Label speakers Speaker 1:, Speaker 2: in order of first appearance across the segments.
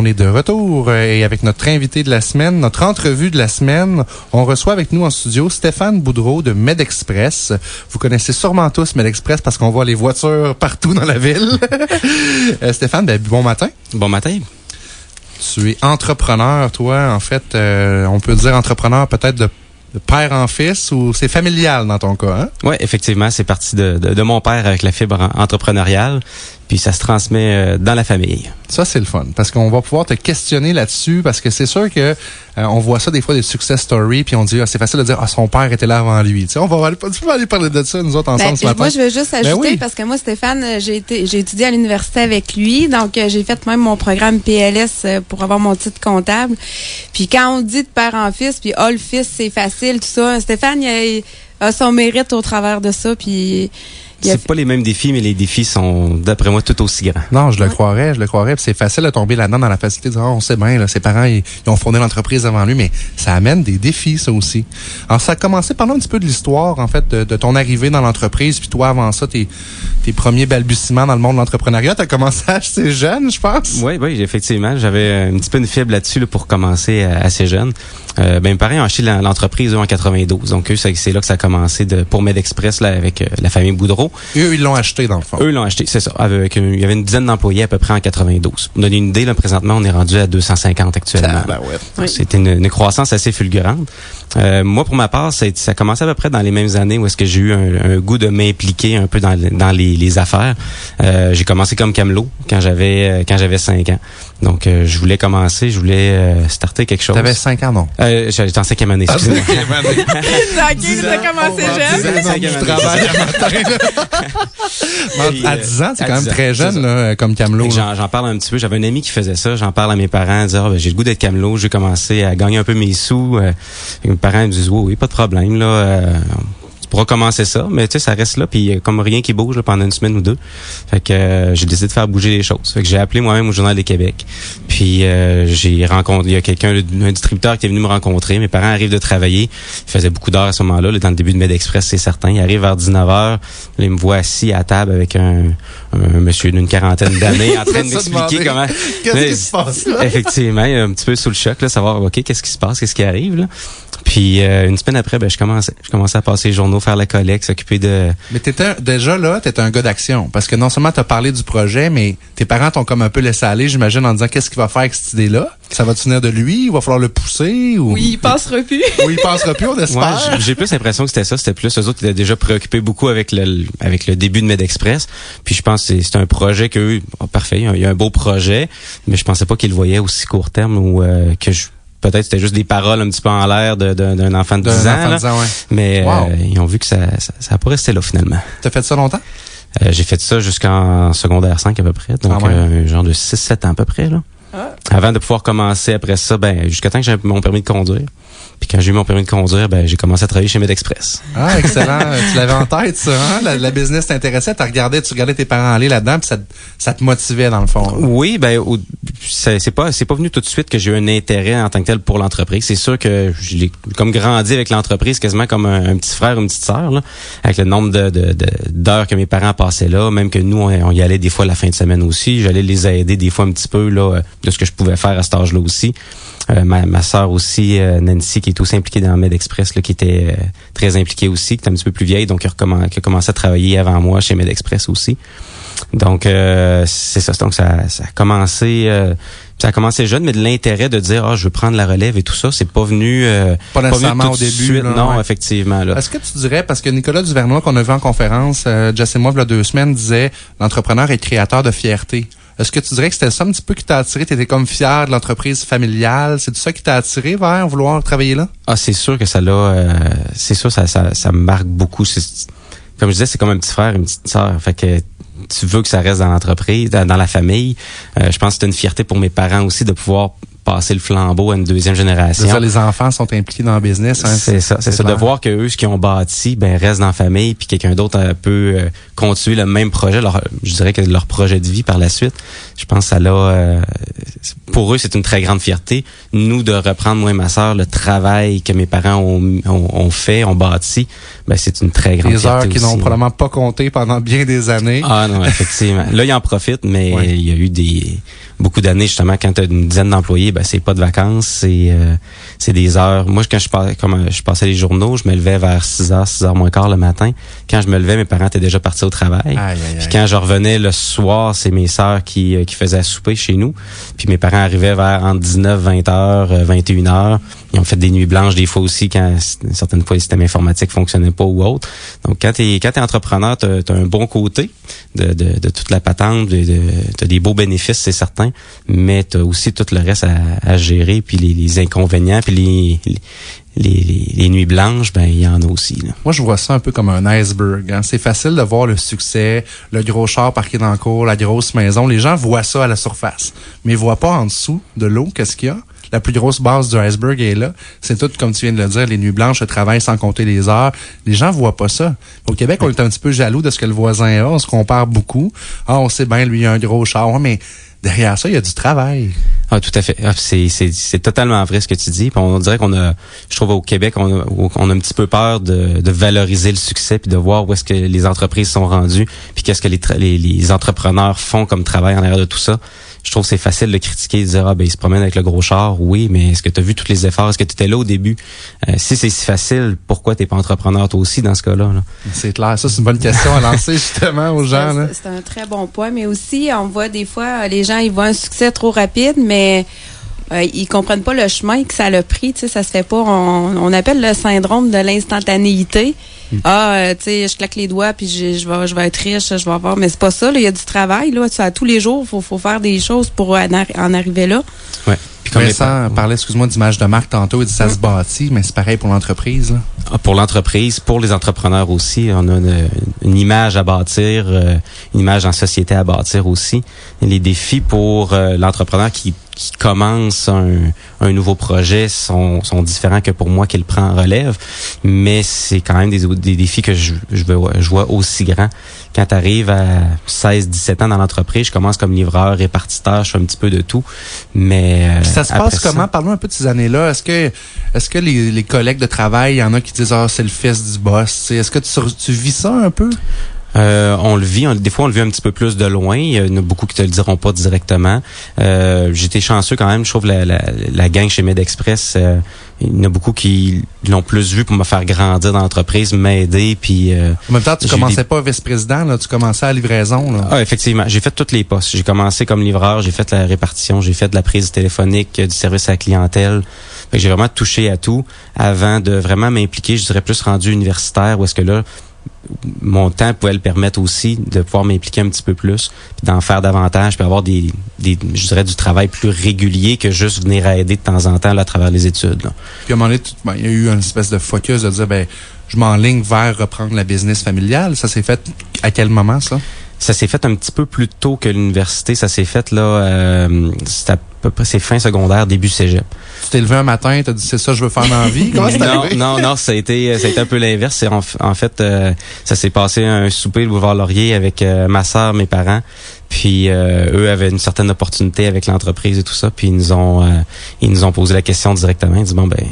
Speaker 1: On est de retour euh, et avec notre invité de la semaine, notre entrevue de la semaine, on reçoit avec nous en studio Stéphane Boudreau de MedExpress. Vous connaissez sûrement tous MedExpress parce qu'on voit les voitures partout dans la ville. Euh, Stéphane, ben, bon matin.
Speaker 2: Bon matin.
Speaker 1: Tu es entrepreneur, toi, en fait, euh, on peut dire entrepreneur peut-être de père en fils ou c'est familial dans ton cas, hein?
Speaker 2: Oui, effectivement, c'est parti de, de, mon père avec la fibre entrepreneuriale puis ça se transmet euh, dans la famille.
Speaker 1: Ça, c'est le fun, parce qu'on va pouvoir te questionner là-dessus, parce que c'est sûr que euh, on voit ça des fois, des success stories, puis on dit, ah, c'est facile de dire, ah, son père était là avant lui. Tu sais, on va aller, aller parler de ça, nous autres, ensemble ben, ce matin.
Speaker 3: Moi, je veux juste ben ajouter, parce que moi, Stéphane, euh, j'ai été, j'ai étudié à l'université avec lui, donc j'ai fait même mon programme PLS pour avoir mon titre comptable. Puis quand on dit de père en fils, puis oh, le fils, c'est facile, tout ça, Stéphane, il a, a son mérite au travers de ça, puis
Speaker 2: c'est pas les mêmes défis, mais les défis sont, d'après moi, tout aussi grands.
Speaker 1: Non, je le croirais, je le croirais. C'est facile de tomber là-dedans dans la facilité de dire, oh, on sait bien, là, ses parents, ils, ont fondé l'entreprise avant lui, mais ça amène des défis, ça aussi. Alors, ça a commencé, parlons un petit peu de l'histoire, en fait, de, ton arrivée dans l'entreprise, puis toi, avant ça, tes, tes premiers balbutiements dans le monde de l'entrepreneuriat. Tu as commencé assez jeune, je pense.
Speaker 2: Oui, oui, effectivement. J'avais un petit peu une fibre là-dessus pour commencer euh, assez jeune. Euh, ben, mes parents ont acheté l'entreprise en 92. Donc, eux, c'est là que ça a commencé de, pour MedExpress, là, avec euh, la famille Boudreau.
Speaker 1: Eux, ils l'ont acheté, dans le fond.
Speaker 2: Eux, l'ont acheté, c'est ça. Avec, il y avait une dizaine d'employés à peu près en 92. Pour donner une idée, là, présentement, on est rendu à 250 actuellement. Ah, ben C'était une, croissance assez fulgurante. Euh, moi, pour ma part, ça, ça a commencé à peu près dans les mêmes années où est-ce que j'ai eu un, goût de m'impliquer un peu dans, dans les, les affaires. Euh, j'ai commencé comme camelot quand j'avais euh, quand j'avais 5 ans. Donc, euh, je voulais commencer, je voulais euh, starter quelque chose.
Speaker 1: T'avais 5 ans, non?
Speaker 2: Euh, J'étais en cinquième année,
Speaker 3: excusez-moi. ça commencé jeune.
Speaker 1: Je travaille à 10 ans, c'est quand même très jeune, là, comme camelot.
Speaker 2: J'en parle un petit peu. J'avais un ami qui faisait ça. J'en parle à mes parents, dire, ah, ben, j'ai le goût d'être camelot. J'ai commencé à gagner un peu mes sous. mes parents me disent, oui, oui, pas de problème, là pour recommencer ça, mais tu sais, ça reste là, puis comme rien qui bouge pendant une semaine ou deux. Fait que euh, j'ai décidé de faire bouger les choses. Fait que j'ai appelé moi-même au Journal des Québec. Puis euh, j'ai rencontré, il y a quelqu'un, un distributeur qui est venu me rencontrer. Mes parents arrivent de travailler. Ils faisaient beaucoup d'heures à ce moment-là. Dans le début de MedExpress, c'est certain. Ils arrivent vers 19h. Ils me voient assis à table avec un, monsieur d'une quarantaine d'années en train de m'expliquer comment...
Speaker 1: Qu'est-ce qui se passe là?
Speaker 2: Effectivement, un petit peu sous le choc, là, savoir, OK, qu'est-ce qui se passe, qu'est-ce qui arrive, là. Puis euh, une semaine après, ben, je commençais, je commençais à passer les journaux, faire la collecte, s'occuper de.
Speaker 1: Mais t'étais déjà là, t'étais un gars d'action, parce que non seulement t'as parlé du projet, mais tes parents t'ont comme un peu laissé aller, j'imagine, en disant qu'est-ce qu'il va faire avec cette idée-là? Ça va tenir de lui, il va falloir le pousser ou.
Speaker 3: Oui, il passera plus.
Speaker 1: oui, il passera plus, on espère.
Speaker 2: j'ai plus l'impression que c'était ça, c'était plus eux autres qui étaient déjà préoccupés beaucoup avec le avec le début de MedExpress. Puis je pense que c'est un projet que oh, parfait, il y a un beau projet, mais je pensais pas qu'ils le voyaient aussi court terme ou euh, que je peut-être c'était juste des paroles un petit peu en l'air d'un enfant de 10 ans. Mais euh, ils ont vu que ça, ça, ça a pas resté là finalement.
Speaker 1: T'as fait ça longtemps?
Speaker 2: Euh, j'ai fait ça jusqu'en secondaire 5 à peu près. Donc, ah euh, genre de 6-7 ans à peu près. Là. Ah. Avant de pouvoir commencer après ça, ben jusqu'à temps que j'ai mon permis de conduire. Puis quand j'ai eu mon permis de conduire, ben j'ai commencé à travailler chez MedExpress.
Speaker 1: Ah, excellent. tu l'avais en tête, ça, hein? La, la business t'intéressait. Tu regardais, tu regardais tes parents aller là-dedans, puis ça, ça te motivait dans le fond.
Speaker 2: Oui, ben c'est pas c'est pas venu tout de suite que j'ai eu un intérêt en tant que tel pour l'entreprise. C'est sûr que j'ai comme grandi avec l'entreprise quasiment comme un, petit frère, ou une petite sœur, là, avec le nombre de d'heures que mes parents passaient là, même que nous on, y allait des fois la fin de semaine aussi. J'allais les aider des fois un petit peu là de ce que je pouvais faire à cet âge-là aussi. Euh, ma, ma soeur aussi, euh, Nancy, qui est aussi impliquée dans MedExpress, là, qui était euh, très impliquée aussi, qui est un petit peu plus vieille, donc qui a, commencé à travailler avant moi chez MedExpress aussi. Donc c'est ça. Donc ça, ça a commencé. ça a commencé jeune, mais de l'intérêt de dire ah je veux prendre la relève et tout ça, c'est pas venu
Speaker 1: pas nécessairement au début.
Speaker 2: non, effectivement.
Speaker 1: Est-ce que tu dirais parce que Nicolas Duvernois qu'on a vu en conférence, Jess et moi il y a deux semaines disait l'entrepreneur est créateur de fierté. Est-ce que tu dirais que c'était ça un petit peu qui t'a attiré? Tu étais comme fier de l'entreprise familiale. C'est ça qui t'a attiré vers vouloir travailler là?
Speaker 2: Ah, c'est sûr que ça l'a... Euh, c'est sûr, ça, ça, ça me marque beaucoup. Comme je disais, c'est comme un petit frère, une petite sœur. Fait que tu veux que ça reste dans l'entreprise, dans, la famille. Euh, je pense que c'est une fierté pour mes parents aussi de pouvoir passer le flambeau à une deuxième génération.
Speaker 1: Ça, les enfants sont impliqués dans le business. Hein,
Speaker 2: c'est ça, c'est ça. De voir que eux, ce qu'ils ont bâti, ben restent dans la famille, puis quelqu'un d'autre peut euh, continuer le même projet. Leur, je dirais que leur projet de vie par la suite. Je pense que ça l'a. Euh, pour eux, c'est une très grande fierté. Nous, de reprendre moi et ma sœur le travail que mes parents ont, ont, fait, ont bâti, ben c'est une très grande
Speaker 1: fierté.
Speaker 2: Des
Speaker 1: heures qui n'ont probablement pas compté pendant bien des années.
Speaker 2: Ah non, effectivement. Là, ils en profitent, mais il y a eu des beaucoup d'années, justement, quand tu as une dizaine d'employés, ben, c'est pas de vacances, c'est euh, c'est des heures. Moi, quand je, passais, comme, je passais les journaux, je me levais vers 6 h, 6 h moins quart le matin. Quand je me levais, mes parents étaient déjà partis au travail. Puis quand je revenais le soir, c'est mes sœurs qui, euh, qui faisaient souper chez nous. Puis mes parents arrivaient vers entre 19, 20 heures, 21 heures. Ils ont fait des nuits blanches des fois aussi quand certaines fois le système informatique fonctionnait pas ou autre. Donc quand tu es, quand es entrepreneur, tu as, un bon côté de, de, de toute la patente, tu as des beaux bénéfices, c'est certain, mais tu as aussi tout le reste à, à gérer, puis les, les inconvénients, puis les, les, les, nuits blanches, ben il y en a aussi.
Speaker 1: Moi, je vois ça un peu comme un iceberg. Hein. C'est facile de voir le succès, le gros char parqué dans le cours, la grosse maison. Les gens voient ça à la surface, mais ils voient pas en dessous de l'eau qu'est-ce qu'il y a? La plus grosse base du iceberg est là. C'est tout, comme tu viens de le dire, les nuits blanches, le travail sans compter les heures. Les gens voient pas ça. Au Québec, on est un petit peu jaloux de ce que le voisin a. On se compare beaucoup. Ah, on sait bien, lui, il a un gros char. mais derrière ça, il y a du travail.
Speaker 2: Ah, tout à fait. Ah, c'est, totalement vrai ce que tu dis. on dirait qu'on a, je trouve au Québec, on a, on a un petit peu peur de, de valoriser le succès puis de voir où est-ce que les entreprises sont rendues puis qu'est-ce que les, les, les entrepreneurs font comme travail en arrière de tout ça je trouve que c'est facile de critiquer, de dire ah ben il se promène avec le gros char, oui, mais est-ce que tu as vu tous les efforts, est-ce que tu étais là au début? Euh, Si c'est si facile, pourquoi t'es pas entrepreneur toi aussi dans ce cas-là
Speaker 1: C'est clair, ça c'est une bonne question à lancer justement aux gens.
Speaker 3: C'est un très bon point, mais aussi on voit des fois les gens ils voient un succès trop rapide, mais euh, ils comprennent pas le chemin que ça a pris. Tu sais, ça se fait pas. On, on appelle le syndrome de l'instantanéité. Hmm. Ah, euh, tu sais, je claque les doigts puis je, je, vais, je vais être riche, je vais avoir. Mais c'est pas ça. Il y a du travail. Là, à tous les jours, faut, faut faire des choses pour en, en arriver là.
Speaker 1: Ouais. Puis comme Vincent parlait, excuse-moi, d'image de marque tantôt, il dit ça se bâtit, mais c'est pareil pour l'entreprise.
Speaker 2: Ah, pour l'entreprise, pour les entrepreneurs aussi, on a une, une image à bâtir, euh, une image en société à bâtir aussi. les défis pour l'entrepreneur qui qui commence un, un nouveau projet sont, sont différents que pour moi qui le prend en relève, mais c'est quand même des, des défis que je, je, je vois aussi grands. Quand tu arrives à 16-17 ans dans l'entreprise, je commence comme livreur, répartiteur, je fais un petit peu de tout, mais
Speaker 1: euh, ça se passe comment? Parlons un peu de ces années-là. Est-ce que est-ce que les, les collègues de travail, il y en a qui disent ah c'est le fils du boss, est-ce que tu, tu vis ça un peu?
Speaker 2: Euh, on le vit, des fois on le vit un petit peu plus de loin. Il y en a beaucoup qui te le diront pas directement. Euh, J'étais chanceux quand même. Je trouve la, la, la gang chez MedExpress, euh, il y en a beaucoup qui l'ont plus vu pour me faire grandir dans l'entreprise, m'aider. Puis
Speaker 1: euh, en même temps, tu commençais pas vice-président, là, tu commençais à livraison. Là.
Speaker 2: Ah, effectivement, j'ai fait toutes les postes. J'ai commencé comme livreur, j'ai fait la répartition, j'ai fait de la prise téléphonique, du service à la clientèle. J'ai vraiment touché à tout avant de vraiment m'impliquer. Je dirais plus rendu universitaire, où est-ce que là mon temps pouvait le permettre aussi de pouvoir m'impliquer un petit peu plus, puis d'en faire davantage, puis avoir des, du travail plus régulier que juste venir aider de temps en temps à travers les études.
Speaker 1: Puis à un moment donné, ben, il y a eu une espèce de focus de dire, ben, je m'enligne vers reprendre la business familiale. Ça s'est fait à quel moment, ça?
Speaker 2: Ça s'est fait un petit peu plus tôt que l'université. Ça s'est fait là, euh, c'est à peu près c'est fin secondaire, début cégep.
Speaker 1: Tu t'es levé un matin, t'as dit c'est ça je veux faire dans la vie. Comment
Speaker 2: non, non, non, ça a été, ça a été un peu l'inverse. En, en, fait, euh, ça s'est passé un souper le boulevard Laurier avec euh, ma sœur, mes parents. Puis euh, eux avaient une certaine opportunité avec l'entreprise et tout ça. Puis ils nous ont, ils nous ont posé la question directement. Ils disent bon ben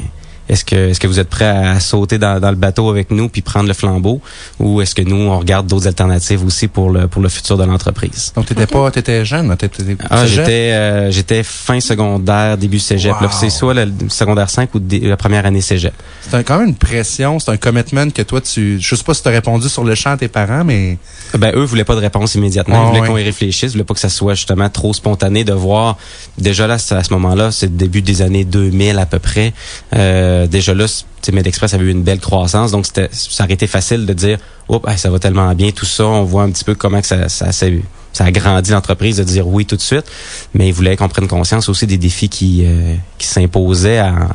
Speaker 2: est-ce que, est-ce que vous êtes prêt à sauter dans, dans, le bateau avec nous puis prendre le flambeau? Ou est-ce que nous, on regarde d'autres alternatives aussi pour le, pour le futur de l'entreprise?
Speaker 1: Donc, t'étais pas, t'étais jeune, t'étais,
Speaker 2: ah, j'étais, euh, j'étais fin secondaire, début cégep. C'est soit le secondaire 5 ou la première année cégep.
Speaker 1: C'est quand même une pression, c'est un commitment que toi, tu, je sais pas si t'as répondu sur le champ à tes parents, mais.
Speaker 2: Ben, eux voulaient pas de réponse immédiatement. ils voulaient qu'on y réfléchisse. Ils voulaient pas que ça soit justement trop spontané de voir, déjà là, à ce moment-là, c'est le début des années 2000 à peu près, euh, euh, déjà là, MedExpress avait eu une belle croissance, donc c'était ça aurait été facile de dire Oups, ça va tellement bien, tout ça, on voit un petit peu comment que ça, ça, ça, a grandi l'entreprise de dire oui tout de suite, mais il voulait qu'on prenne conscience aussi des défis qui, euh, qui s'imposaient à,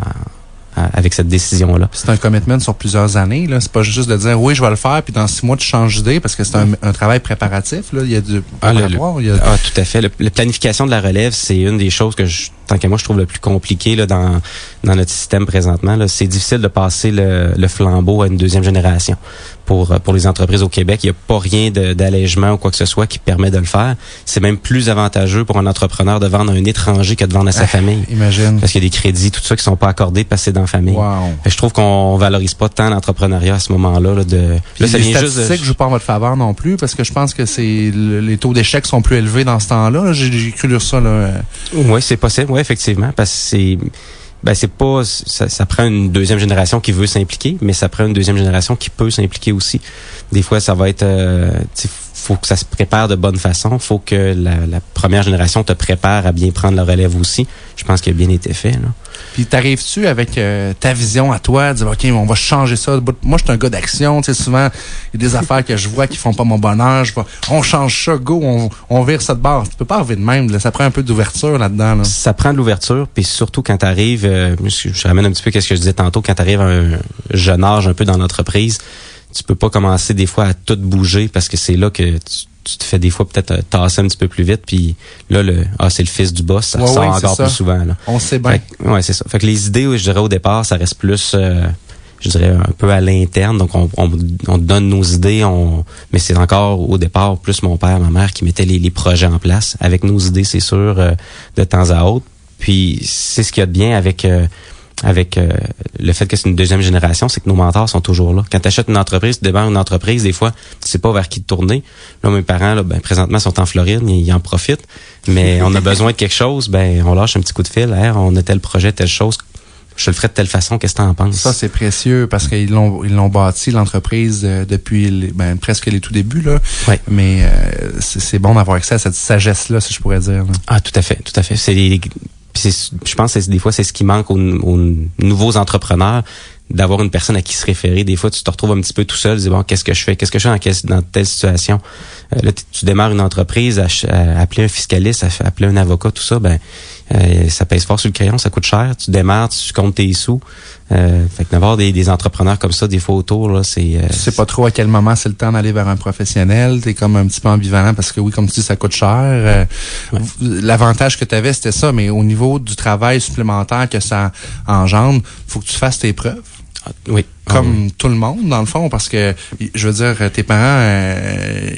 Speaker 2: avec cette décision-là.
Speaker 1: C'est un commitment sur plusieurs années. Là. C'est pas juste de dire oui, je vais le faire, puis dans six mois, tu changes d'idée parce que c'est un, travail préparatif. Là. Il y a du
Speaker 2: ah, il y a... ah tout à fait. la planification de la relève, c'est une des choses que je, tant qu'à moi, je trouve le plus compliqué là, dans, dans notre système présentement. C'est difficile de passer le, le, flambeau à une deuxième génération pour, pour les entreprises au Québec. Il n'y a pas rien d'allègement ou quoi que ce soit qui permet de le faire. C'est même plus avantageux pour un entrepreneur de vendre à un étranger que de vendre à sa ah, famille.
Speaker 1: Imagine.
Speaker 2: Parce qu'il y a des crédits, tout ça qui sont pas accordés parce que c'est dans la famille.
Speaker 1: Wow.
Speaker 2: Je trouve qu'on valorise pas tant l'entrepreneuriat à ce moment-là. Là, de,
Speaker 1: là, ça les vient juste de... joue pas en votre faveur non plus parce que je pense que c'est les taux d'échec sont plus élevés dans ce temps-là. J'ai cru lire ça. Là.
Speaker 2: Oui, c'est possible, effectivement. Parce que c'est ben c'est pas ça, ça, prend une deuxième génération qui veut s'impliquer, mais ça prend une deuxième génération qui peut s'impliquer aussi. Des fois, ça va être euh, faut que ça se prépare de bonne façon. faut que la, la, première génération te prépare à bien prendre la relève aussi. Je pense qu'il a bien été fait. Là.
Speaker 1: Puis t'arrives-tu avec euh, ta vision à toi, dire OK, on va changer ça? Moi, je suis un gars d'action. Tu sais, souvent, il y a des affaires que je vois qui font pas mon bonheur. Je on change ça, go, on, on vire cette barre. Tu peux pas arriver de même. Ça prend un peu d'ouverture là-dedans. Là.
Speaker 2: Ça prend de l'ouverture, puis surtout quand tu arrives, euh, je, ramène un petit peu ce que je disais tantôt, quand tu arrives à un jeune âge un peu dans l'entreprise, tu peux pas commencer des fois à tout bouger parce que c'est là que tu, te fais des fois peut-être euh, tasser un petit peu plus vite puis là le ah c'est le fils du boss ça sort encore plus souvent là.
Speaker 1: On sait bien.
Speaker 2: ouais, c'est ça. Fait que les idées je dirais au départ ça reste plus euh, je dirais un peu à l'interne donc on, on, donne nos idées on mais c'est encore au départ plus mon père ma mère qui mettaient les, les projets en place avec nos idées c'est sûr euh, de temps à autre puis c'est ce qu'il y a de bien avec avec euh, le fait que c'est une deuxième génération, c'est que nos mentors sont toujours là. Quand tu achètes une entreprise, tu démarres une entreprise, des fois, tu sais pas vers qui te tourner. Là, mes parents, là, ben, présentement, sont en Floride, ils, en profitent. Mais on a besoin de quelque chose, ben, on lâche un petit coup de fil. on a tel projet, telle chose. Je le ferai de telle façon, qu'est-ce que tu en penses?
Speaker 1: Ça, c'est précieux parce qu'ils l'ont ils l'ont bâti, l'entreprise, euh, depuis ben, presque les tout débuts. Là. Mais euh, c'est bon d'avoir accès à cette sagesse-là, si je pourrais dire.
Speaker 2: Ah, tout à fait, tout à fait. C'est je pense que des fois, c'est ce qui manque aux, nouveaux entrepreneurs d'avoir une personne à qui se référer. Des fois, tu te retrouves un petit peu tout seul, dis, bon, qu'est-ce que je fais? Qu'est-ce que je fais dans, telle situation? Euh, là, tu démarres une entreprise, à, appeler un fiscaliste, à, appeler un avocat, tout ça, ben, euh, ça pèse fort sur le crayon, ça coûte cher. Tu démarres, tu comptes tes sous. Euh, fait que d'avoir des, des, entrepreneurs comme ça, des fois autour, là, c'est.
Speaker 1: Euh, tu sais pas trop à quel moment c'est le temps d'aller vers un professionnel. T'es comme un petit peu ambivalent parce que oui, comme tu dis, ça coûte cher. Euh, l'avantage que tu avais, c'était ça, mais au niveau du travail supplémentaire que ça engendre, faut que tu fasses tes preuves.
Speaker 2: Ah, oui.
Speaker 1: Comme ah tout le monde, dans le fond, parce que, je veux dire, tes parents, euh,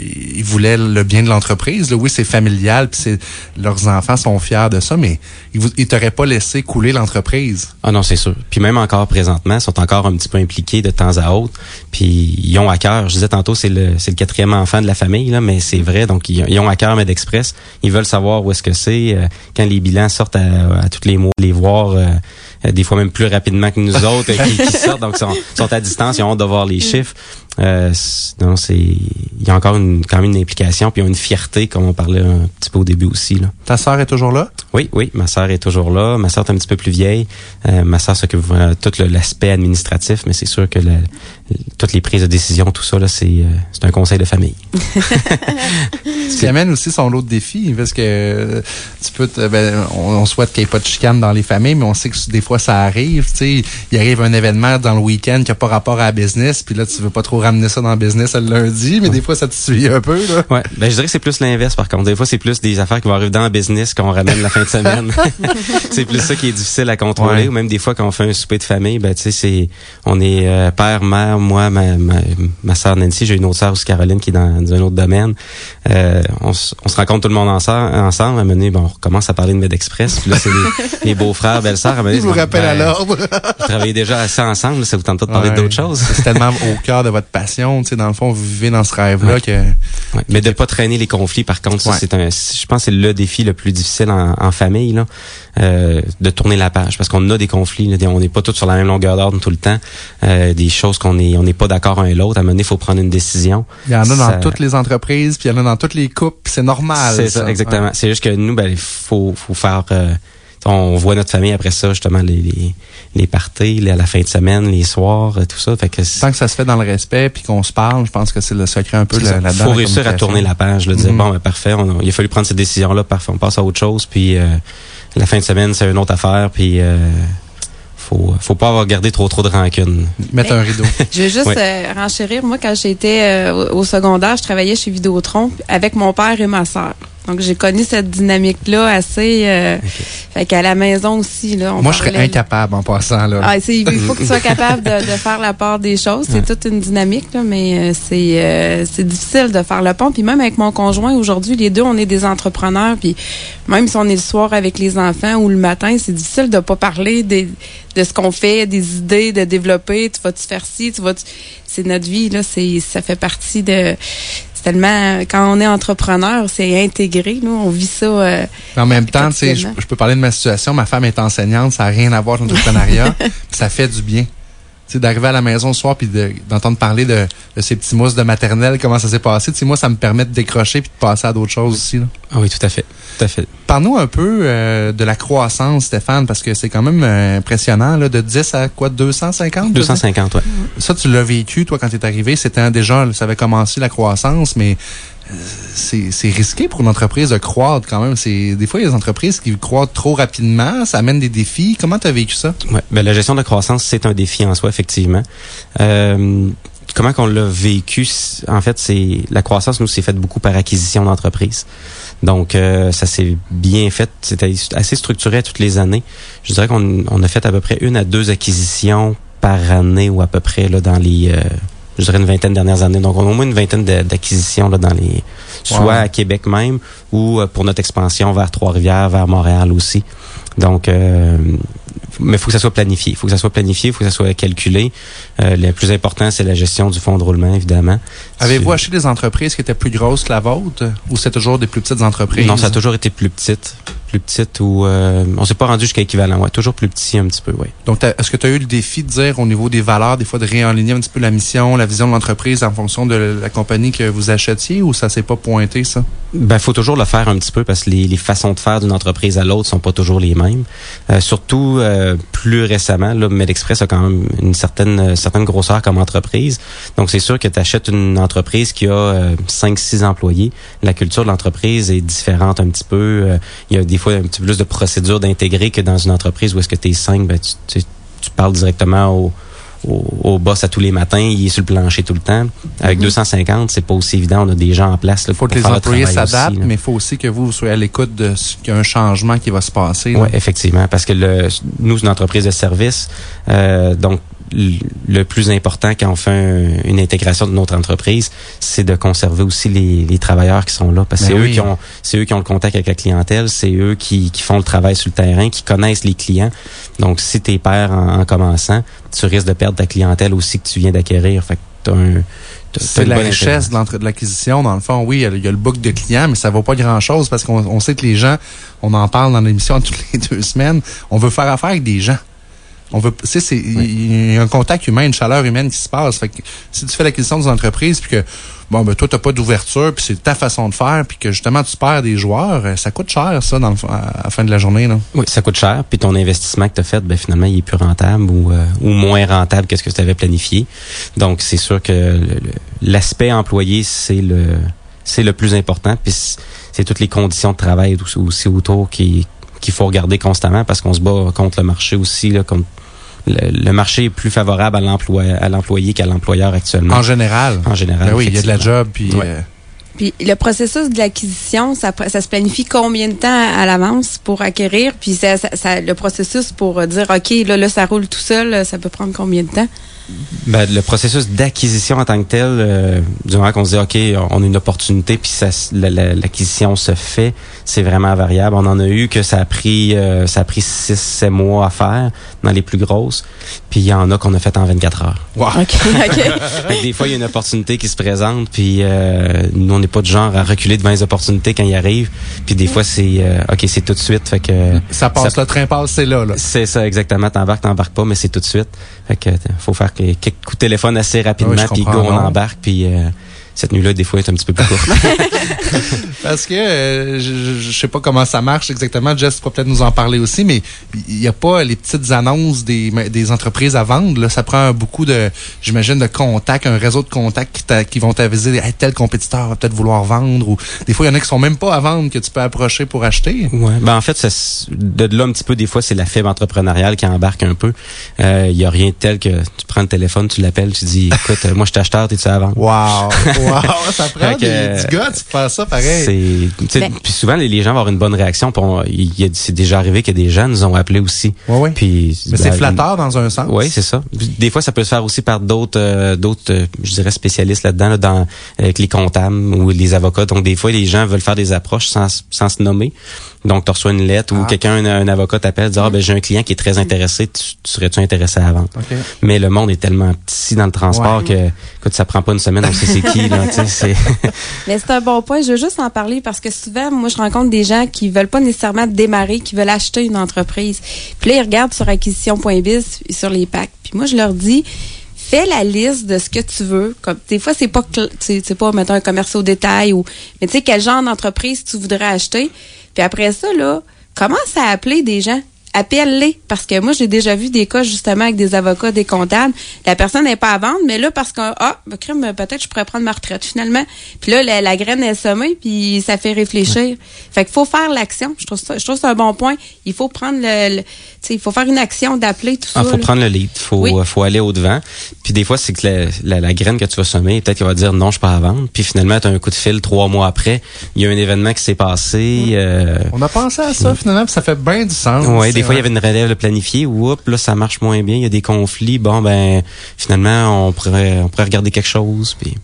Speaker 1: voulaient le bien de l'entreprise. Oui, c'est familial, puis leurs enfants sont fiers de ça, mais ils, ils t'auraient pas laissé couler l'entreprise.
Speaker 2: Ah non, c'est sûr. Puis même encore présentement, ils sont encore un petit peu impliqués de temps à autre. Puis ils ont à cœur. Je disais tantôt, c'est le, le quatrième enfant de la famille, là, mais c'est vrai. Donc ils, ont à cœur MedExpress. Ils veulent savoir où est-ce que c'est. Euh, quand les bilans sortent à, à tous les mois, les voir. Euh, euh, des fois même plus rapidement que nous autres qui, qui, sortent, donc sont, sont à distance, ils ont hâte de voir les chiffres. Euh, non, c'est il y a encore une, quand même une implication puis une fierté comme on parlait un petit peu au début aussi là.
Speaker 1: Ta sœur est toujours là?
Speaker 2: Oui, oui, ma sœur est toujours là. Ma sœur est un petit peu plus vieille. Euh, ma sœur s'occupe de tout l'aspect administratif, mais c'est sûr que toutes les prises de décision, tout ça là, c'est euh, c'est un conseil de famille.
Speaker 1: Ce qui amène aussi son lot de défis parce que tu peux ben, on, souhaite qu'il n'y ait pas de chicane dans les familles, mais on sait que des fois ça arrive. Tu sais, il arrive un événement dans le week-end qui n'a pas rapport à la business, puis là tu veux pas trop ramener ça dans le business le lundi, mais des fois, ça te suit un peu. Là.
Speaker 2: Ouais, ben, je dirais que c'est plus l'inverse, par contre. Des fois, c'est plus des affaires qui vont arriver dans le business qu'on ramène la fin de semaine. c'est plus ça qui est difficile à contrôler. Ou même des fois, quand on fait un souper de famille, ben, tu sais, c'est, on est euh, père, mère, moi, ma, ma, ma soeur Nancy, j'ai une autre soeur aussi, Caroline, qui est dans, un autre domaine. Euh, on, se rencontre tout le monde ensemble. ensemble à un moment bon, on recommence à parler de MedExpress. Puis là, c'est les, beaux-frères, belles-sœurs.
Speaker 1: Je vous rappelle à ben, l'ordre.
Speaker 2: vous travaillez déjà assez ensemble. Ça vous tente pas de parler d'autres choses?
Speaker 1: C'est tellement au cœur de votre passion dans le fond, vous vivez dans ce rêve-là que.
Speaker 2: Mais de pas traîner les conflits, par contre, c'est un, je pense, que c'est le défi le plus difficile en, famille, là, euh, de tourner la page, parce qu'on a des conflits, on n'est pas tous sur la même longueur d'ordre tout le temps, euh, des choses qu'on est, on n'est pas d'accord un et l'autre. À un moment donné, il faut prendre une décision.
Speaker 1: Il y en a dans toutes les entreprises, puis il y en a dans toutes les couples, c'est normal.
Speaker 2: C'est ça, exactement. C'est juste que nous, ben, il faut, faut faire. Euh, on voit notre famille après ça, justement, les, les, les parties, les, à la fin de semaine, les soirs, tout ça. Fait que
Speaker 1: Tant que ça se fait dans le respect puis qu'on se parle, je pense que c'est le secret un peu là-dedans.
Speaker 2: Il faut réussir à tourner la page, là, dire, mm-hmm. bon, ben, parfait, il a fallu prendre cette décision-là, parfait, on passe à autre chose, puis euh, la fin de semaine, c'est une autre affaire, puis... Euh, faut, faut pas avoir gardé trop trop de rancune.
Speaker 1: Mettre un rideau.
Speaker 3: je vais juste euh, renchérir. Moi, quand j'étais euh, au secondaire, je travaillais chez Vidéotron avec mon père et ma sœur. Donc, j'ai connu cette dynamique-là assez. Euh, fait qu'à la maison aussi, là.
Speaker 1: Moi, je serais incapable en passant, là.
Speaker 3: Ah, il faut que tu sois capable de, de, faire la part des choses. C'est toute une dynamique, là, mais euh, c'est euh, c'est difficile de faire le pont. Puis même avec mon conjoint, aujourd'hui, les deux, on est des entrepreneurs. Puis même si on est le soir avec les enfants ou le matin, c'est difficile de pas parler des, de ce qu'on fait, des idées, de développer. Tu vas-tu faire ci, tu vas. C'est notre vie, là. C'est ça fait partie de tellement, quand on est entrepreneur, c'est intégré. Nous, on vit ça. Euh,
Speaker 1: en même temps, je, je peux parler de ma situation. Ma femme est enseignante, ça n'a rien à voir avec l'entrepreneuriat. ça fait du bien d'arriver à la maison le soir puis d'entendre parler de, ces petits mousses de maternelle, comment ça s'est passé? moi, ça me permet de décrocher puis de passer à d'autres choses aussi.
Speaker 2: Ah oui, tout à fait. Tout à fait.
Speaker 1: Parle-nous un peu euh, de la croissance, Stéphane, parce que c'est quand même euh, impressionnant, là, de 10 à quoi, 250?
Speaker 2: 250, oui.
Speaker 1: Ça, tu l'as vécu, toi, quand tu es arrivé. C'était déjà, ça avait commencé la croissance, mais c'est risqué pour une entreprise de croître quand même. C'est Des fois, il y a des entreprises qui croîtent trop rapidement, ça amène des défis. Comment tu as vécu ça?
Speaker 2: Ouais, ben, la gestion de croissance, c'est un défi en soi, effectivement. Euh, comment qu'on l'a vécu? En fait, c'est la croissance, nous, c'est fait beaucoup par acquisition d'entreprise. Donc, euh, ça s'est bien fait. C'était assez structuré toutes les années. Je dirais qu'on on a fait à peu près une à deux acquisitions par année ou à peu près là, dans les... Euh, je dirais une vingtaine dernières années. Donc, on a au moins une vingtaine d'acquisitions là dans les, soit à Québec même ou euh, pour notre expansion vers Trois-Rivières, vers Montréal aussi. Donc, euh, mais il faut que ça soit planifié. Il faut que ça soit planifié, faut que ça soit calculé. Euh, le plus important, c'est la gestion du fonds de roulement, évidemment.
Speaker 1: Avez-vous acheté des entreprises qui étaient plus grosses que la vôtre ou c'est toujours des plus petites entreprises?
Speaker 2: Non, ça a toujours été plus petite plus petite ou euh, on s'est pas rendu jusqu'à équivalent. Ouais, toujours plus petit un petit peu, oui.
Speaker 1: Donc, est-ce que tu as eu le défi de dire au niveau des valeurs, des fois de réaligner un petit peu la mission, la vision de l'entreprise en fonction de la compagnie que vous achetiez ou ça s'est pas pointé, ça?
Speaker 2: Ben, faut toujours le faire un petit peu parce que les, les façons de faire d'une entreprise à l'autre sont pas toujours les mêmes. Euh, surtout euh, plus récemment, là, MedExpress a quand même une certaine euh, certaine grosseur comme entreprise. Donc, c'est sûr que tu achètes une entreprise qui a 5-6 employés. La culture de l'entreprise est différente un petit peu. Il y a des fois un petit peu plus de procédures d'intégrer que dans une entreprise où est-ce que tu es cinq, ben, tu, tu, parles directement au, au, boss à tous les matins, il est sur le plancher tout le temps. Avec 250, mm-hmm. c'est pas aussi évident. On a des gens en place.
Speaker 1: Il faut que les employés s'adaptent, mais il faut aussi que vous, soyez à l'écoute de ce qu'il y a un changement qui va se passer.
Speaker 2: Oui, effectivement, parce que le, nous, c'est une entreprise de service, euh, donc le plus important quand on fait une intégration de notre entreprise, c'est de conserver aussi les, les, travailleurs qui sont là. Parce que ben c'est eux qui ont c'est eux qui ont le contact avec la clientèle, c'est eux qui, qui font le travail sur le terrain, qui connaissent les clients. Donc, si t'es père en, en, commençant, tu risques de perdre ta clientèle aussi que tu viens d'acquérir. Fait que un
Speaker 1: c'est la richesse de l'acquisition. Dans le fond, oui, il y, a, le book de clients, mais ça vaut pas grand-chose parce qu'on sait que les gens, on en parle dans l'émission toutes les deux semaines, on veut faire affaire avec des gens. On veut, c'est, il y a un contact humain, une chaleur humaine qui se passe. Fait que si tu fais l'acquisition des entreprises, puis que bon, ben toi t'as pas d'ouverture, puis c'est ta façon de faire, puis que justement tu perds des joueurs, euh, ça coûte cher ça dans à la fin de la journée là.
Speaker 2: Oui, ça coûte cher, puis ton investissement que tu as fait, ben finalement il est plus rentable ou, euh, ou moins rentable que ce que tu avais planifié. Donc c'est sûr que l'aspect employé c'est le c'est le plus important, puis c'est toutes les conditions de travail aussi autour qui qu'il faut regarder constamment parce qu'on se bat contre le marché aussi là, contre le, marché est plus favorable à l'employé à l'employé qu'à l'employeur actuellement.
Speaker 1: En général.
Speaker 2: En général.
Speaker 1: Ben oui, il y a de la job puis. Euh,
Speaker 3: puis le processus de l'acquisition, ça, ça se planifie combien de temps à, l'avance pour acquérir? Puis ça, ça, le processus pour dire, OK, là, là, ça roule tout seul, ça peut prendre combien de temps?
Speaker 2: Ben, le processus d'acquisition en tant que tel, euh, du moment qu'on se dit, OK, on a une opportunité, puis l'acquisition se fait, c'est vraiment variable. On en a eu que ça a pris euh, ça a pris 6 7 mois à faire dans les plus grosses, puis il y en a qu'on a fait en 24 heures.
Speaker 3: Wow.
Speaker 2: des fois, il y a une opportunité qui se présente, puis euh, nous, on n'est pas de genre à reculer devant les opportunités quand ils arrivent, puis des fois, c'est euh, OK, c'est tout de suite. Fait que
Speaker 1: Ça passe, le train passe, c'est là. là.
Speaker 2: C'est ça, exactement. T'embarques, t'embarques pas, mais c'est tout de suite. Fait que faut faire quelques coups de téléphone assez rapidement, puis go, on embarque, puis euh, cette nuit-là, des fois, est un petit peu plus courte.
Speaker 1: Parce que euh, je, je sais pas comment ça marche exactement. Jess pourra peut-être nous en parler aussi, mais il n'y a pas les petites annonces des, des entreprises à vendre. Là, ça prend beaucoup de, j'imagine, de contacts, un réseau de contacts qui, qui vont t'aviser tel compétiteur va peut-être vouloir vendre. Ou des fois, il y en a qui sont même pas à vendre que tu peux approcher pour acheter.
Speaker 2: Ouais. Ben, en fait, ça, de là un petit peu, des fois, c'est la fibre entrepreneuriale qui embarque un peu. Il euh, y a rien de tel que tu prends le téléphone, tu l'appelles, tu dis, écoute, moi je suis acheteur, t'es-tu à vendre?
Speaker 1: Wow! wow, ça prend des, du gars, tu faire ça pareil.
Speaker 2: C'est, tu sais,
Speaker 3: Ben-
Speaker 2: puis souvent les, les gens vont avoir une bonne réaction. puis on- il y a- c'est déjà arrivé que des gens nous ont appelés aussi.
Speaker 1: Ouais, ouais.
Speaker 2: Puis
Speaker 1: Mais c'est
Speaker 2: ben,
Speaker 1: flatteur dans un sens.
Speaker 2: Oui, c'est ça. Des fois, ça peut se faire aussi par d'autres, euh, d'autres, euh, je dirais spécialistes là-dedans, là, dans avec les comptables ou les avocats. Donc, des fois, les gens veulent faire des approches sans, sans se nommer. Donc, tu reçois une lettre ou
Speaker 1: Ah.
Speaker 2: quelqu'un, un, un avocat t'appelle, dit ah ben j'ai un client qui est très intéressé. Tu, tu serais-tu intéressé à vendre
Speaker 1: OK.
Speaker 2: Mais le monde est tellement petit dans le transport que, écoute, ça prend pas une semaine, on sait c'est qui là. tu sais, c'est
Speaker 3: Mais c'est un bon point. Je veux juste en parler parce que souvent, moi, je rencontre des gens qui veulent pas nécessairement démarrer, qui veulent acheter une entreprise. Puis là, ils regardent sur acquisition.biz, sur les packs. Puis moi, je leur dis, fais la liste de ce que tu veux. Comme des fois, c'est pas, c'est pas mettons un commerce au détail ou, mais tu sais quel genre d'entreprise tu voudrais acheter. Puis après ça, là, commence à appeler des gens. Appelle-les. Parce que moi, j'ai déjà vu des cas, justement, avec des avocats, des comptables. La personne n'est pas à vendre, mais là, parce que, ah, ben, crime, peut-être je pourrais prendre ma retraite, finalement. Puis là, la, la graine est semée, puis ça fait réfléchir. Fait qu'il faut faire l'action. Je trouve ça, je trouve ça un bon point. Il faut prendre le, le- tu sais, il faut faire une action d'appeler tout
Speaker 2: Ah,
Speaker 3: ça.
Speaker 2: faut
Speaker 3: là.
Speaker 2: prendre le lead, faut
Speaker 3: Oui.
Speaker 2: euh, faut aller au devant. Puis des fois c'est que la, la, la graine que tu vas semer, peut-être qu'il va dire non, je peux pas à vendre. Puis finalement tu as un coup de fil trois mois après, il y a un événement qui s'est passé. euh,
Speaker 1: On a pensé à ça, finalement, puis ça fait bien du sens.
Speaker 2: Ouais, des fois il y avait une relève de planifiée, oups, là ça marche moins bien, il y a des conflits. Bon ben finalement on pourrait on pourrait regarder quelque chose. Puis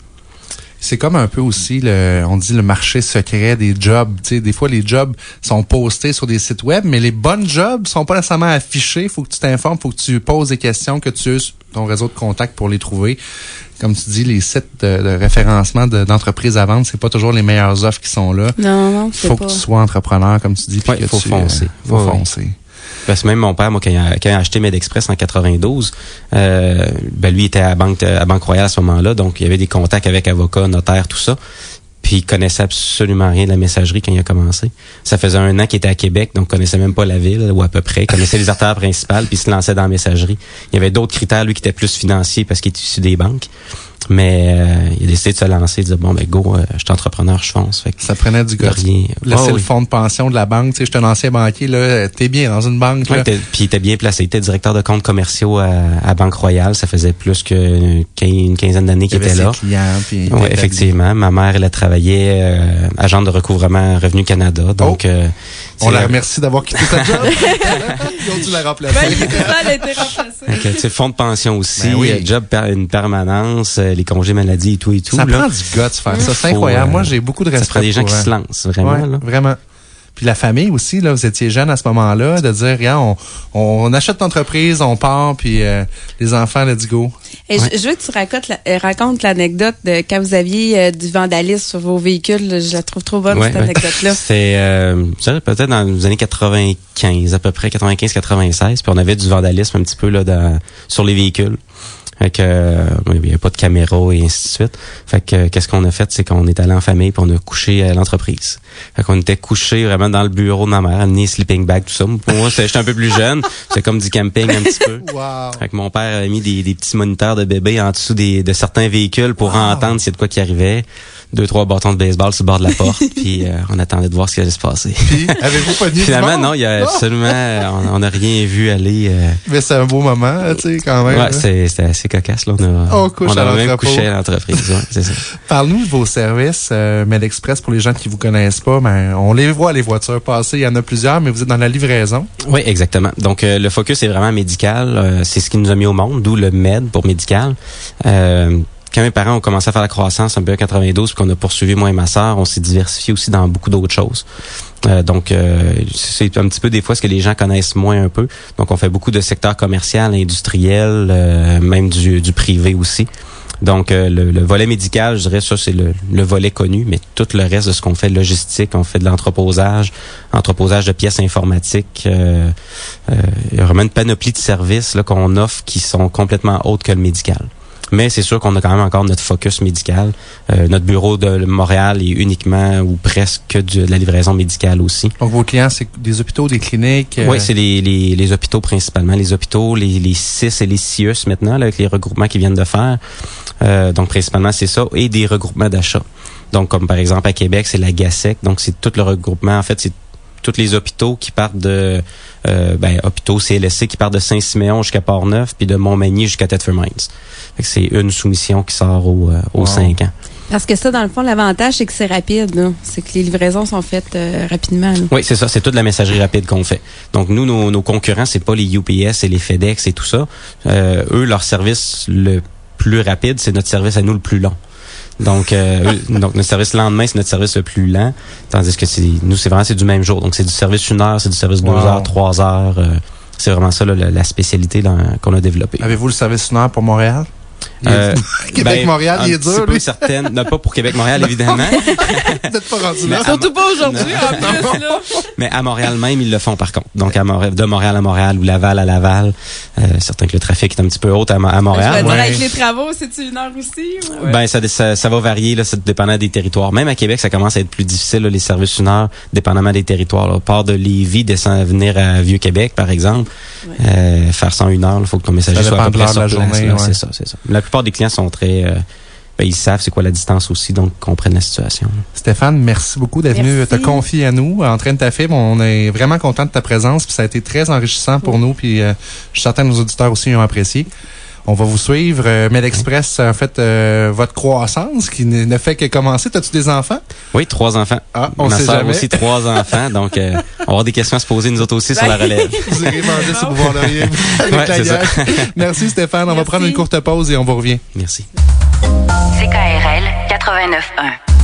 Speaker 1: C'est comme un peu aussi, le, on dit le marché secret des jobs. Tu sais, des fois, les jobs sont postés sur des sites web, mais les bonnes jobs sont pas nécessairement affichés. Il faut que tu t'informes, il faut que tu poses des questions, que tu uses ton réseau de contacts pour les trouver. Comme tu dis, les sites de, de référencement de- d'entreprises à vendre, c'est pas toujours les meilleures offres qui sont là.
Speaker 3: Non, non, c'est
Speaker 1: faut
Speaker 3: pas.
Speaker 1: que tu sois entrepreneur, comme tu dis. puis
Speaker 2: Ouais,
Speaker 1: que
Speaker 2: faut
Speaker 1: tu,
Speaker 2: foncer.
Speaker 1: faut
Speaker 2: Ouais, ouais. Parce que même mon père, moi, quand il a, quand il a acheté MedExpress en 92, euh, ben lui était à Banque, à Banque Royale à ce moment-là, donc il y avait des contacts avec avocats, notaires, tout ça. Puis il connaissait absolument rien de la messagerie quand il a commencé. Ça faisait un an qu'il était à Québec, donc il connaissait même pas la ville, ou à peu près. Il connaissait les artères principales, puis il se lançait dans la messagerie. Il y avait d'autres critères, lui, qui étaient plus financiers parce qu'il est issu des banques. Mais euh, il a décidé de se lancer, de dire, bon, ben go, euh, je suis entrepreneur, je fonce. Fait que
Speaker 1: Ça prenait du gars.
Speaker 2: rien.
Speaker 1: Laisser le
Speaker 2: oui.
Speaker 1: fonds de pension de la banque. Tu sais, je suis un ancien banquier, là. T'es bien dans une banque,
Speaker 2: Ouais,
Speaker 1: là.
Speaker 2: t'es- puis il était bien placé. Il était directeur de comptes commerciaux à, à Banque Royale. Ça faisait plus qu'une une quinzaine d'années
Speaker 1: Il
Speaker 2: qu'il était
Speaker 1: ses
Speaker 2: là.
Speaker 1: clients, puis
Speaker 2: effectivement. Ma mère, elle a travaillé euh, agente de recouvrement Revenu Canada. Donc, euh,
Speaker 1: On la remercie d'avoir quitté sa job. Ils ont dû la remplacer.
Speaker 3: Ben, elle a été remplacée.
Speaker 2: Fait que, tu sais, fonds de pension aussi,
Speaker 1: Ben oui.
Speaker 2: euh, job, une permanence, euh, les congés maladie et tout et tout.
Speaker 1: Ça
Speaker 2: là.
Speaker 1: prend du guts de faire ça. C'est incroyable.
Speaker 2: euh,
Speaker 1: Moi, j'ai beaucoup de
Speaker 2: Ça
Speaker 1: respect.
Speaker 2: prend des gens
Speaker 1: pour,
Speaker 2: qui
Speaker 1: euh,
Speaker 2: se lancent, vraiment.
Speaker 1: ouais,
Speaker 2: là.
Speaker 1: vraiment. Puis la famille aussi, là, vous étiez jeune à ce moment-là, de dire, regarde, on, on achète l'entreprise, on part, puis euh, les enfants, let's go.
Speaker 3: Et je- je, veux que tu racontes la- racontes l'anecdote de quand vous aviez euh, du vandalisme sur vos véhicules. Je la trouve trop bonne,
Speaker 2: Ouais,
Speaker 3: cette
Speaker 2: ouais.
Speaker 3: anecdote-là.
Speaker 2: C'est euh, peut-être dans les années 95, à peu près 95-96, puis on avait du vandalisme un petit peu là dans, sur les véhicules. Fait que euh, il n'y avait pas de caméra et ainsi de suite. Fait que qu'est-ce qu'on a fait, c'est qu'on est allé en famille puis on a couché à l'entreprise. Fait qu'on était couché vraiment dans le bureau de ma mère, amené sleeping bag tout ça. Pour moi, c'était- j'étais un peu plus jeune, c'est comme du camping un petit peu.
Speaker 1: Wow.
Speaker 2: Fait que mon père a mis des, des petits moniteurs de bébé en dessous des, de certains véhicules pour
Speaker 1: Wow.
Speaker 2: entendre s'il y a de quoi qui arrivait. Deux, trois bâtons de baseball sur le bord de la porte, puis euh, on attendait de voir ce qui allait se passer.
Speaker 1: Puis, avez-vous pas dit
Speaker 2: Finalement, non, il y a absolument, on on n'a rien vu aller. euh,
Speaker 1: Mais c'est un beau moment, tu sais, quand même.
Speaker 2: ouais,
Speaker 1: là.
Speaker 2: c'est- c'était assez cocasse, là. On a,
Speaker 1: On couche
Speaker 2: on a
Speaker 1: à
Speaker 2: même couché à l'entreprise, ouais, c'est ça.
Speaker 1: Parle-nous de vos services euh, MedExpress pour les gens qui vous connaissent pas. Ben, on les voit, les voitures passer. Il y en a plusieurs, mais vous êtes dans la livraison.
Speaker 2: Oui, exactement. Donc, euh, le focus est vraiment médical. Euh, c'est ce qui nous a mis au monde, d'où le MED pour médical. Euh, quand mes parents ont commencé à faire la croissance en 92, puis qu'on a poursuivi moi et ma sœur, on s'est diversifié aussi dans beaucoup d'autres choses. Euh, donc, euh, c'est un petit peu des fois ce que les gens connaissent moins un peu. Donc, on fait beaucoup de secteur commercial, industriel, euh, même du, privé aussi. Donc, le, le volet médical, je dirais, ça, c'est le, le volet connu, mais tout le reste de ce qu'on fait, logistique, on fait de l'entreposage, entreposage de pièces informatiques. il y a vraiment une panoplie de services qu'on offre qui sont complètement autres que le médical. Mais c'est sûr qu'on a quand même encore notre focus médical. Euh, notre bureau de Montréal est uniquement ou presque que de la livraison médicale aussi.
Speaker 1: Donc, vos clients, c'est des hôpitaux, des cliniques. euh,
Speaker 2: Oui, c'est les, les, les hôpitaux principalement. Les hôpitaux, les, les CIS et les CIUS maintenant, là, avec les regroupements qu'ils viennent de faire. Euh, donc, principalement, c'est ça. Et des regroupements d'achat. Donc, comme par exemple à Québec, c'est la GASEC. Donc, c'est tout le regroupement. En fait, c'est tous les hôpitaux qui partent de... Euh, ben, hôpitaux CLSC qui partent de Saint-Siméon jusqu'à Port-Neuf, puis de Montmagny jusqu'à Thetford Mines. Fait que c'est une soumission qui sort au, euh, aux
Speaker 1: Wow.
Speaker 2: cinq ans.
Speaker 3: Parce que ça, dans le fond, l'avantage, c'est que c'est rapide. C'est que les livraisons sont faites euh, rapidement.
Speaker 2: Oui, c'est ça. C'est toute la messagerie rapide qu'on fait. Donc, nous, nos, nos concurrents, c'est pas les UPS et les FedEx et tout ça. Euh, eux, leur service le plus rapide, c'est notre service à nous le plus long. Donc, euh, donc notre service lendemain, c'est notre service le plus lent. Tandis que c'est nous, c'est vraiment c'est du même jour. Donc, c'est du service une heure, c'est du service deux heures, trois heures. Euh, c'est vraiment ça la, la, spécialité qu'on a développée.
Speaker 1: Avez-vous le service une heure pour Montréal?
Speaker 2: Euh,
Speaker 1: Québec-Montréal, il est dur,
Speaker 2: lui. certaine. Non, pas pour Québec-Montréal, évidemment.
Speaker 1: Peut-être pas rendu là.
Speaker 3: Surtout pas aujourd'hui, en plus, là.
Speaker 2: Mais à Montréal même, ils le font, par contre. Donc, à Montréal, de Montréal à Montréal ou Laval à Laval. Euh, certains que le trafic est un petit peu haut à, à Montréal.
Speaker 3: Ouais. Avec les travaux, c'est-tu une heure aussi?
Speaker 2: Ouais. Ben, ça, ça, ça, va varier, là, ça dépendant des territoires. Même à Québec, ça commence à être plus difficile, là, les services une heure, dépendamment des territoires. Là. Part de Lévis, descend venir à Vieux-Québec, par exemple. Euh, faire ça en une heure, il faut que ton messager soit à peu près sur
Speaker 1: la journée.
Speaker 2: C'est ça, c'est ça. La plupart des clients sont très euh, ben, ils savent c'est quoi la distance aussi, donc comprennent la situation.
Speaker 1: Stéphane, merci beaucoup d'être venu te confier à nous. En train de ta fibre, on est vraiment content de ta présence, puis ça a été très enrichissant pour nous, puis euh, je suis certain que nos auditeurs aussi ont apprécié. On va vous suivre. Euh, Medexpress, en fait, euh, votre croissance qui ne fait que commencer. As-tu des enfants?
Speaker 2: Oui, trois enfants.
Speaker 1: Ah, on
Speaker 2: Ma
Speaker 1: sait
Speaker 2: soeur
Speaker 1: jamais.
Speaker 2: aussi trois enfants. Donc, euh, on va avoir des questions à se poser, nous autres aussi, sur la relève.
Speaker 1: Vous irez manger sur pouvoir
Speaker 2: Ouais, ça.
Speaker 1: Merci Stéphane. On va prendre une courte pause et on vous revient.
Speaker 2: Merci.
Speaker 4: CKRL 89.1.